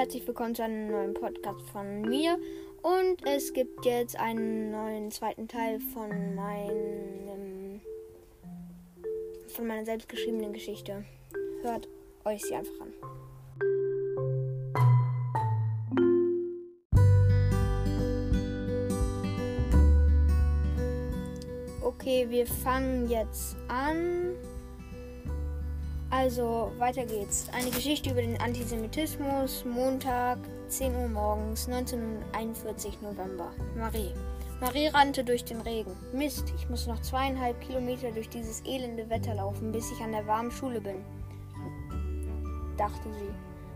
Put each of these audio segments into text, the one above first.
herzlich willkommen zu einem neuen Podcast von mir. Und es gibt jetzt einen neuen zweiten Teil von meinem von meiner selbstgeschriebenen Geschichte. Hört euch sie einfach an. Okay, wir fangen jetzt an. Also, weiter geht's. Eine Geschichte über den Antisemitismus, Montag, 10 Uhr morgens, 1941 November. Marie. Marie rannte durch den Regen. Mist, ich muss noch zweieinhalb Kilometer durch dieses elende Wetter laufen, bis ich an der warmen Schule bin, dachte sie.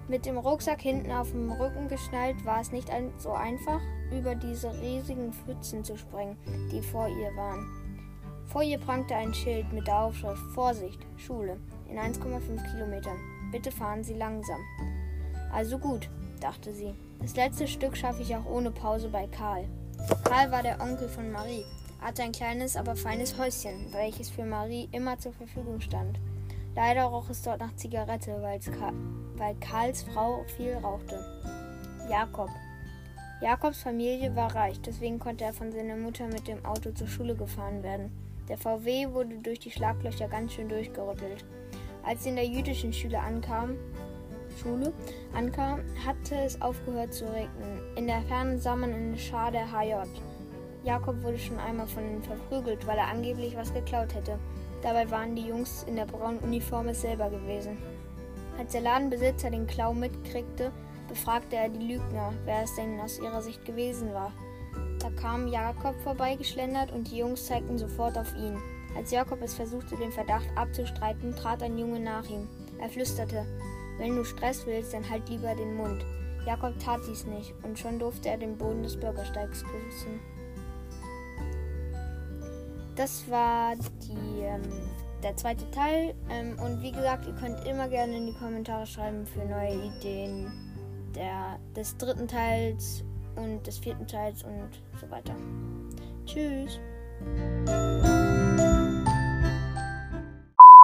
Mit dem Rucksack hinten auf dem Rücken geschnallt war es nicht so einfach, über diese riesigen Pfützen zu springen, die vor ihr waren. Vor ihr prangte ein Schild mit der Aufschrift Vorsicht, Schule in 1,5 Kilometern. Bitte fahren Sie langsam. Also gut, dachte sie. Das letzte Stück schaffe ich auch ohne Pause bei Karl. Karl war der Onkel von Marie, hatte ein kleines, aber feines Häuschen, welches für Marie immer zur Verfügung stand. Leider roch es dort nach Zigarette, weil Karls Frau viel rauchte. Jakob. Jakobs Familie war reich, deswegen konnte er von seiner Mutter mit dem Auto zur Schule gefahren werden. Der VW wurde durch die Schlaglöcher ganz schön durchgerüttelt. Als sie in der jüdischen Schule ankam, Schule ankam, hatte es aufgehört zu regnen. In der Ferne sah man eine Schar der HJ. Jakob wurde schon einmal von ihnen verprügelt, weil er angeblich was geklaut hätte. Dabei waren die Jungs in der braunen Uniform es selber gewesen. Als der Ladenbesitzer den Klau mitkriegte, befragte er die Lügner, wer es denn aus ihrer Sicht gewesen war. Da kam Jakob vorbeigeschlendert und die Jungs zeigten sofort auf ihn. Als Jakob es versuchte, den Verdacht abzustreiten, trat ein Junge nach ihm. Er flüsterte: Wenn du Stress willst, dann halt lieber den Mund. Jakob tat dies nicht, und schon durfte er den Boden des Bürgersteigs küssen. Das war die, ähm, der zweite Teil. Ähm, und wie gesagt, ihr könnt immer gerne in die Kommentare schreiben für neue Ideen der, des dritten Teils und des vierten Teils und so weiter. Tschüss.